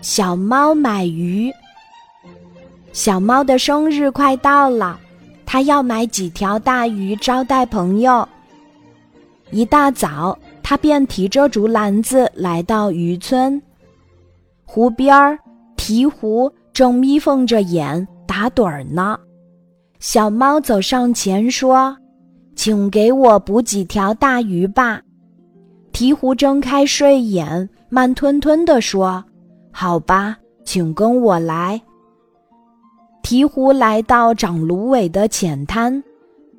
小猫买鱼。小猫的生日快到了，它要买几条大鱼招待朋友。一大早，它便提着竹篮子来到渔村。湖边儿，鹈鹕正眯缝着眼打盹儿呢。小猫走上前说：“请给我捕几条大鱼吧。”鹈鹕睁开睡眼，慢吞吞地说：“好吧，请跟我来。”鹈鹕来到长芦苇的浅滩，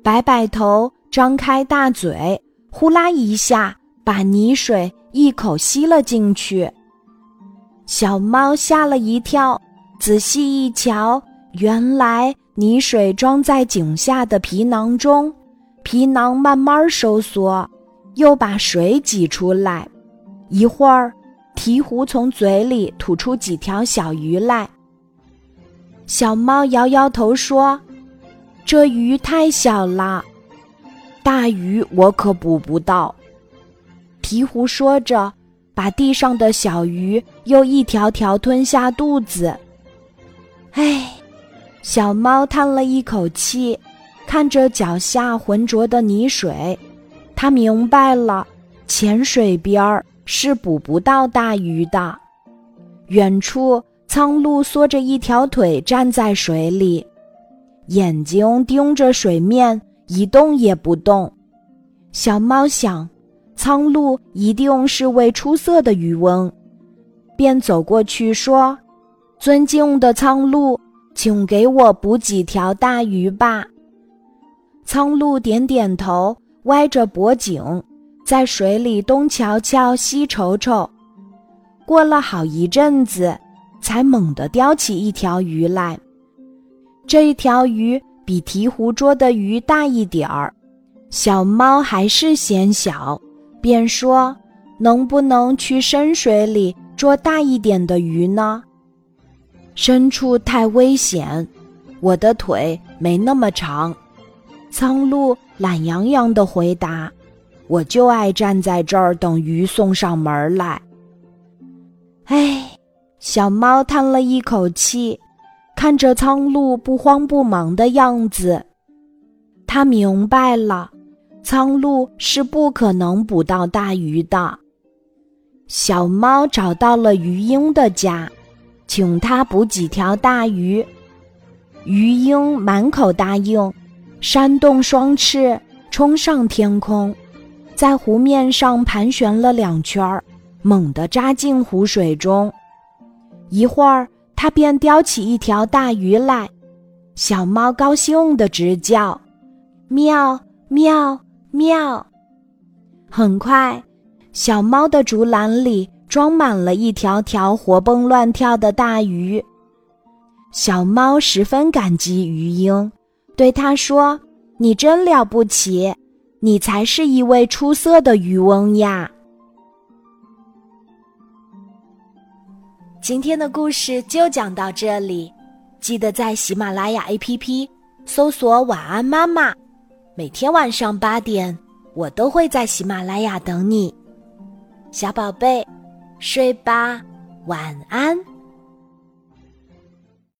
摆摆头，张开大嘴，呼啦一下把泥水一口吸了进去。小猫吓了一跳，仔细一瞧，原来泥水装在颈下的皮囊中，皮囊慢慢收缩。又把水挤出来，一会儿，鹈鹕从嘴里吐出几条小鱼来。小猫摇摇头说：“这鱼太小了，大鱼我可捕不到。”鹈鹕说着，把地上的小鱼又一条条吞下肚子。唉，小猫叹了一口气，看着脚下浑浊的泥水。他明白了，浅水边儿是捕不到大鱼的。远处，苍鹭缩着一条腿站在水里，眼睛盯着水面，一动也不动。小猫想，苍鹭一定是位出色的渔翁，便走过去说：“尊敬的苍鹭，请给我捕几条大鱼吧。”苍鹭点点头。歪着脖颈，在水里东瞧瞧西瞅瞅，过了好一阵子，才猛地叼起一条鱼来。这一条鱼比鹈鹕捉的鱼大一点儿，小猫还是嫌小，便说：“能不能去深水里捉大一点的鱼呢？”深处太危险，我的腿没那么长。苍鹭懒洋洋地回答：“我就爱站在这儿等鱼送上门来。”哎，小猫叹了一口气，看着苍鹭不慌不忙的样子，它明白了，苍鹭是不可能捕到大鱼的。小猫找到了鱼鹰的家，请他捕几条大鱼。鱼鹰满口答应。扇动双翅，冲上天空，在湖面上盘旋了两圈儿，猛地扎进湖水中。一会儿，它便叼起一条大鱼来。小猫高兴地直叫：“喵喵喵！”很快，小猫的竹篮里装满了一条条活蹦乱跳的大鱼。小猫十分感激鱼鹰。对它说：“你真了不起，你才是一位出色的渔翁呀！”今天的故事就讲到这里，记得在喜马拉雅 APP 搜索“晚安妈妈”，每天晚上八点，我都会在喜马拉雅等你，小宝贝，睡吧，晚安。